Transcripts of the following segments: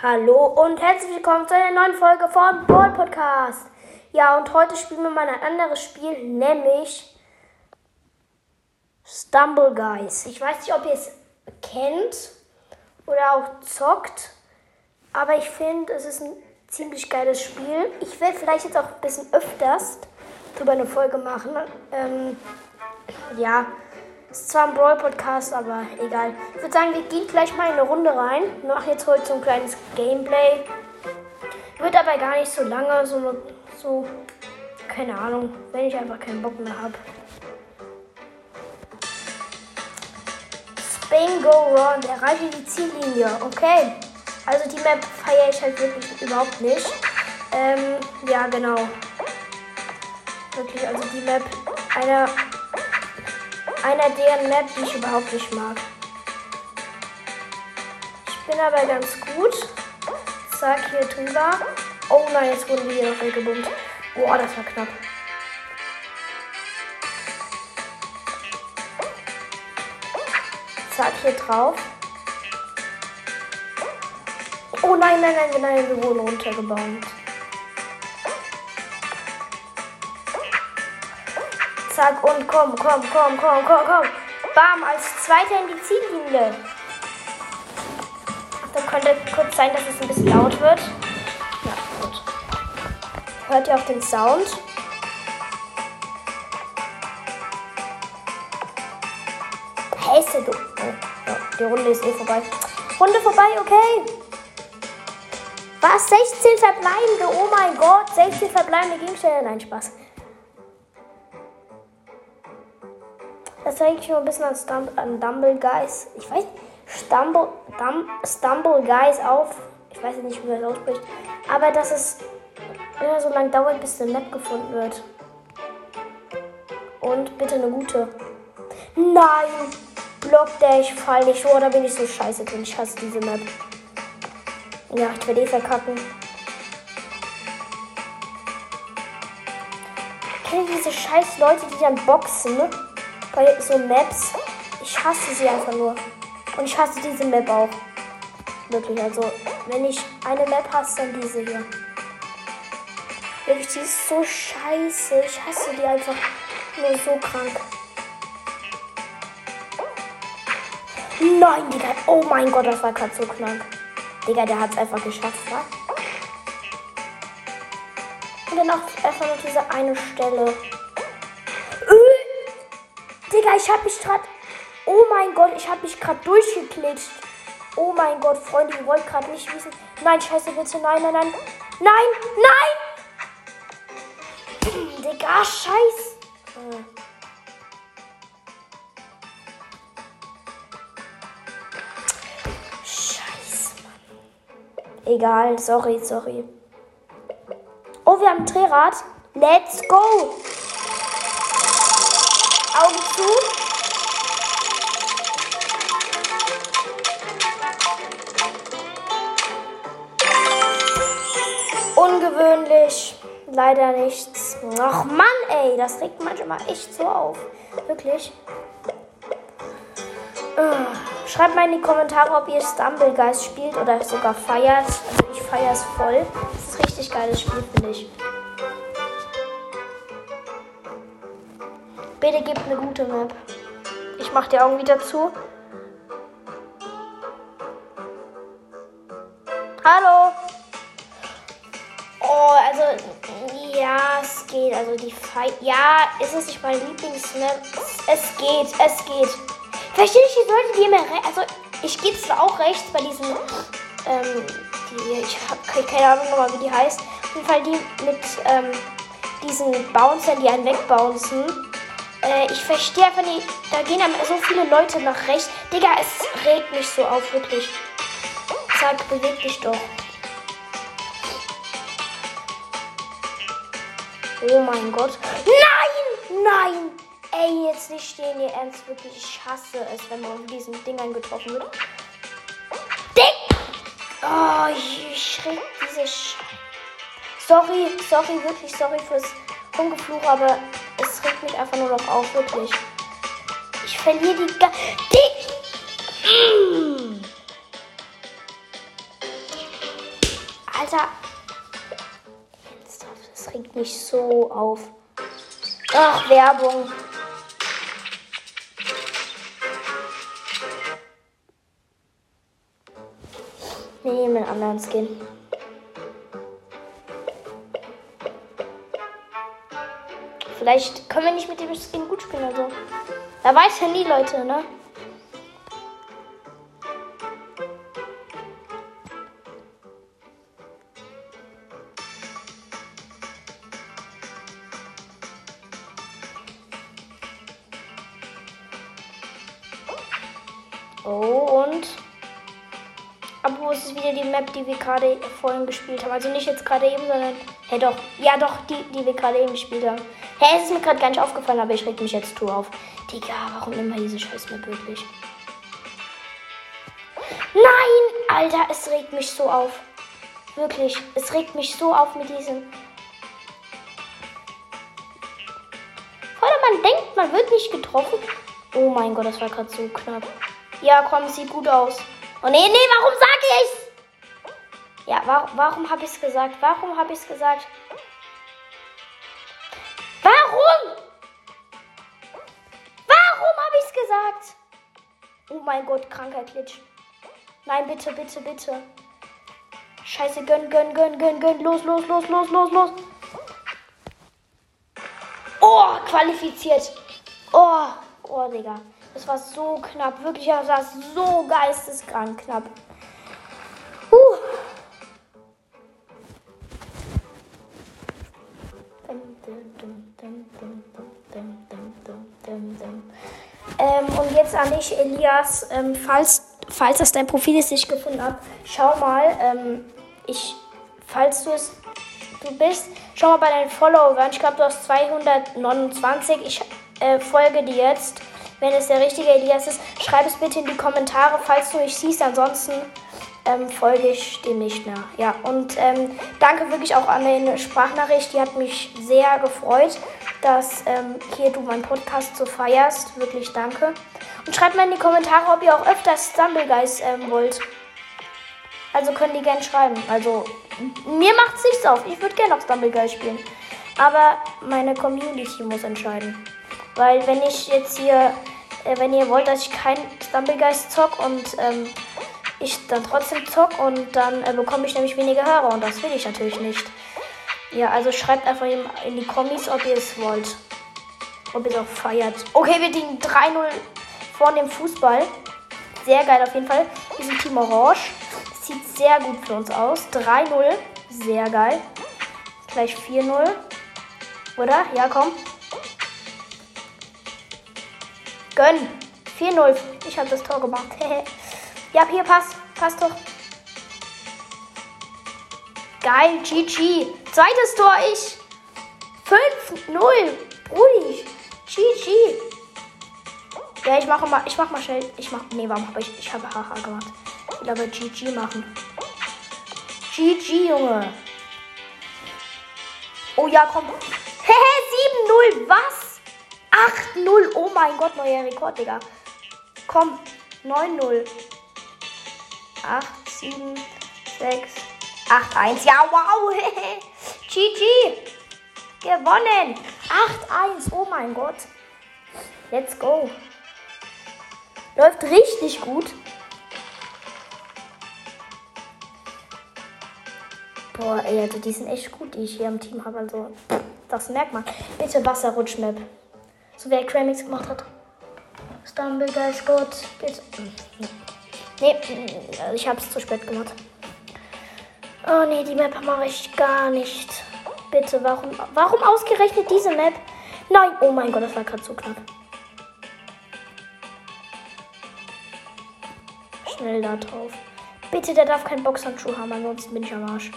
Hallo und herzlich willkommen zu einer neuen Folge vom Ball Podcast. Ja, und heute spielen wir mal ein anderes Spiel, nämlich Stumble Guys. Ich weiß nicht, ob ihr es kennt oder auch zockt, aber ich finde, es ist ein ziemlich geiles Spiel. Ich werde vielleicht jetzt auch ein bisschen öfters darüber eine Folge machen. Ähm, ja, ist zwar ein Brawl-Podcast, aber egal. Ich würde sagen, wir gehen gleich mal in eine Runde rein. Wir machen jetzt heute so ein kleines Gameplay. Wird aber gar nicht so lange, so, so keine Ahnung, wenn ich einfach keinen Bock mehr habe. Spain Go Run, erreiche die Ziellinie. Okay. Also die Map feiere ich halt wirklich überhaupt nicht. Ähm, ja, genau. Wirklich, also die Map, einer einer deren Map, die ich überhaupt nicht mag. Ich bin aber ganz gut. Zack, hier drüber. Oh nein, jetzt wurden wir hier noch weggebummt. Boah, das war knapp. Zack, hier drauf. Oh nein, nein, nein, nein, wir wurden runtergebaut. Zack und komm, komm, komm, komm, komm, komm. Bam, als Zweiter in die Ziellinie. Da könnte kurz sein, dass es ein bisschen laut wird. Ja, gut. Hört ihr auch den Sound? Pässe, du. Oh, ja, die Runde ist eh vorbei. Runde vorbei, okay. Was? 16 verbleibende? Oh mein Gott, 16 verbleibende Gegenstände. Nein, Spaß. Das zeige ich nur ein bisschen an, Stumble, an Dumble Guys. Ich weiß, Stumble, Dum, Stumble Guys auf. Ich weiß nicht, wie man das ausspricht. Aber dass es immer so lange dauert, bis eine Map gefunden wird. Und bitte eine gute. Nein! Block Dash, fall nicht. Oh, da bin ich so scheiße drin. Ich hasse diese Map. Ja, ich werde eh verkacken. Kennt diese scheiß Leute, die dann boxen, ne? Bei so Maps. Ich hasse sie einfach nur. Und ich hasse diese Map auch. Wirklich, also wenn ich eine Map hasse, dann diese hier. Wirklich, die ist so scheiße. Ich hasse die einfach nur so krank. Nein, Digga. Oh mein Gott, das war gerade so knapp. Digga, der hat es einfach geschafft, wa? Und dann auch einfach nur diese eine Stelle. Digga, ich hab mich gerade. Oh mein Gott, ich hab mich gerade durchgeklickt. Oh mein Gott, Freunde, ihr wollt gerade nicht wissen. Nein, scheiße, bitte. Nein, nein, nein. Nein, nein! Digga, scheiß. Scheiße, Mann. Egal, sorry, sorry. Oh, wir haben ein Drehrad. Let's go! Augen zu. Ungewöhnlich. Leider nichts. Ach Mann, ey, das regt manchmal echt so auf. Wirklich. Äh, schreibt mal in die Kommentare, ob ihr Stumblegeist spielt oder sogar feiert. Also ich feiere es voll. Das ist ein richtig geiles Spiel, finde ich. Bitte gebt eine gute Map. Ich mach die Augen wieder zu. Hallo. Oh, also ja, es geht. Also die Fight. Ja, ist es nicht mein Lieblingsmap? Es geht, es geht. Verstehe ich die Leute, die immer Also ich gehe zwar auch rechts bei diesen. Ähm, die, ich habe keine Ahnung nochmal, wie die heißt. Auf jeden Fall die mit ähm, diesen Bouncern, die einen wegbouncen. Äh, ich verstehe einfach nicht. Da gehen so viele Leute nach rechts. Digga, es regt mich so auf, wirklich. Sag, beweg dich doch. Oh mein Gott. Nein! Nein! Ey, jetzt nicht stehen, ihr Ernst, wirklich. Ich hasse es, wenn man von diesen Dingern getroffen wird. Dick! Oh, ich, schreck diese Sch Sorry, sorry, wirklich sorry fürs Rumgefluch, aber es regt mich einfach nur noch auf, wirklich. Ich verliere die ga die Alter. Das regt mich so auf. Ach, Werbung. Nehmen einen anderen Skin. Vielleicht können wir nicht mit dem Skin gut spielen, also. Da weiß ja nie, Leute, ne? Oh, und. Wo ist wieder die Map, die wir gerade vorhin gespielt haben? Also nicht jetzt gerade eben, sondern. Hä, hey, doch. Ja, doch, die, die wir gerade eben gespielt haben. Hä, hey, es ist mir gerade gar nicht aufgefallen, aber ich reg mich jetzt zu auf. Digga, warum immer diese scheiß Map wirklich? Nein! Alter, es regt mich so auf. Wirklich, es regt mich so auf mit diesem. Oder man denkt, man wird nicht getroffen. Oh mein Gott, das war gerade so knapp. Ja, komm, sieht gut aus. Oh nee, nee, warum sag ich's? Ja, warum, warum habe ich's gesagt? Warum habe ich's gesagt? Warum? Warum habe ich's gesagt? Oh mein Gott, kranker Glitch. Nein, bitte, bitte, bitte. Scheiße, gönn, gönn, gönn, gönn, gönn. Los, los, los, los, los, los. Oh, qualifiziert. Oh, oh, Digga. Das war so knapp. Wirklich, das war so geisteskrank knapp. Jetzt an dich, Elias, ähm, falls, falls das dein Profil ist, ich gefunden habe, schau mal, ähm, ich, falls du es du bist, schau mal bei deinen Followern. Ich glaube, du hast 229. Ich äh, folge dir jetzt. Wenn es der richtige Elias ist, schreib es bitte in die Kommentare, falls du mich siehst. Ansonsten ähm, folge ich dem nicht mehr. Ja, und ähm, danke wirklich auch an deine Sprachnachricht. Die hat mich sehr gefreut, dass ähm, hier du meinen Podcast so feierst. Wirklich danke. Und schreibt mal in die Kommentare, ob ihr auch öfters Stumbleguys ähm, wollt. Also können die gerne schreiben. Also mir macht es nichts auf. Ich würde gerne auch Stumbleguys spielen. Aber meine Community muss entscheiden. Weil wenn ich jetzt hier, äh, wenn ihr wollt, dass ich kein Stumblegeist zock und ähm, ich dann trotzdem zock und dann äh, bekomme ich nämlich weniger Hörer und das will ich natürlich nicht. Ja, also schreibt einfach in die Kommis, ob ihr es wollt. Ob ihr es auch feiert. Okay, wir liegen 3-0 vor dem Fußball. Sehr geil auf jeden Fall. Wir sind Team Orange. Das sieht sehr gut für uns aus. 3-0. Sehr geil. Gleich 4-0. Oder? Ja, komm. Gönn. 4-0. Ich habe das Tor gemacht. ja, hier passt. Passt doch. Geil, GG. Zweites Tor, ich. 5-0. Brudi. GG. Ja, ich mache mal, ich mach mal schnell. Ich mach, nee, warum habe ich, ich habe HH gemacht. Ich will GG machen. GG, Junge. Oh ja, komm. Hehe, 7-0. Was? 8-0. Oh mein Gott, neuer Rekord, Digga. Komm. 9-0. 8, 7, 6, 8, 1. Ja, wow. GG. Gewonnen. 8-1. Oh mein Gott. Let's go. Läuft richtig gut. Boah, ey, also die sind echt gut, die ich hier im Team habe. Also, das merkt man. Bitte Wasserrutschmap. So wie er Cramix gemacht hat. Stumblegeist Gott. Bitte. Nee, ich hab's zu spät gemacht. Oh nee, die Map mache ich gar nicht. Bitte, warum, warum ausgerechnet diese Map? Nein, oh mein Gott, das war gerade so knapp. Schnell da drauf. Bitte, der darf keinen Boxhandschuh haben, ansonsten bin ich am Arsch.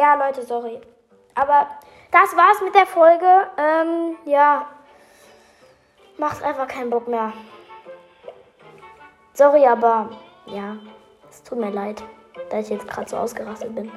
Ja, Leute, sorry. Aber das war's mit der Folge. Ähm, ja. Macht einfach keinen Bock mehr. Sorry, aber ja, es tut mir leid, dass ich jetzt gerade so ausgerastet bin.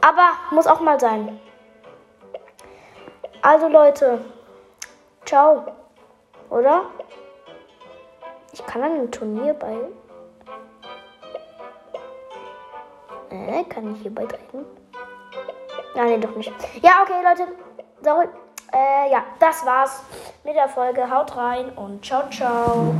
Aber muss auch mal sein. Also Leute, ciao. Oder? Ich kann an einem Turnier bei. Äh, kann ich hier beitreten? Nein, nee, doch nicht. Ja, okay, Leute. Sorry. Äh, ja, das war's mit der Folge. Haut rein und ciao, ciao.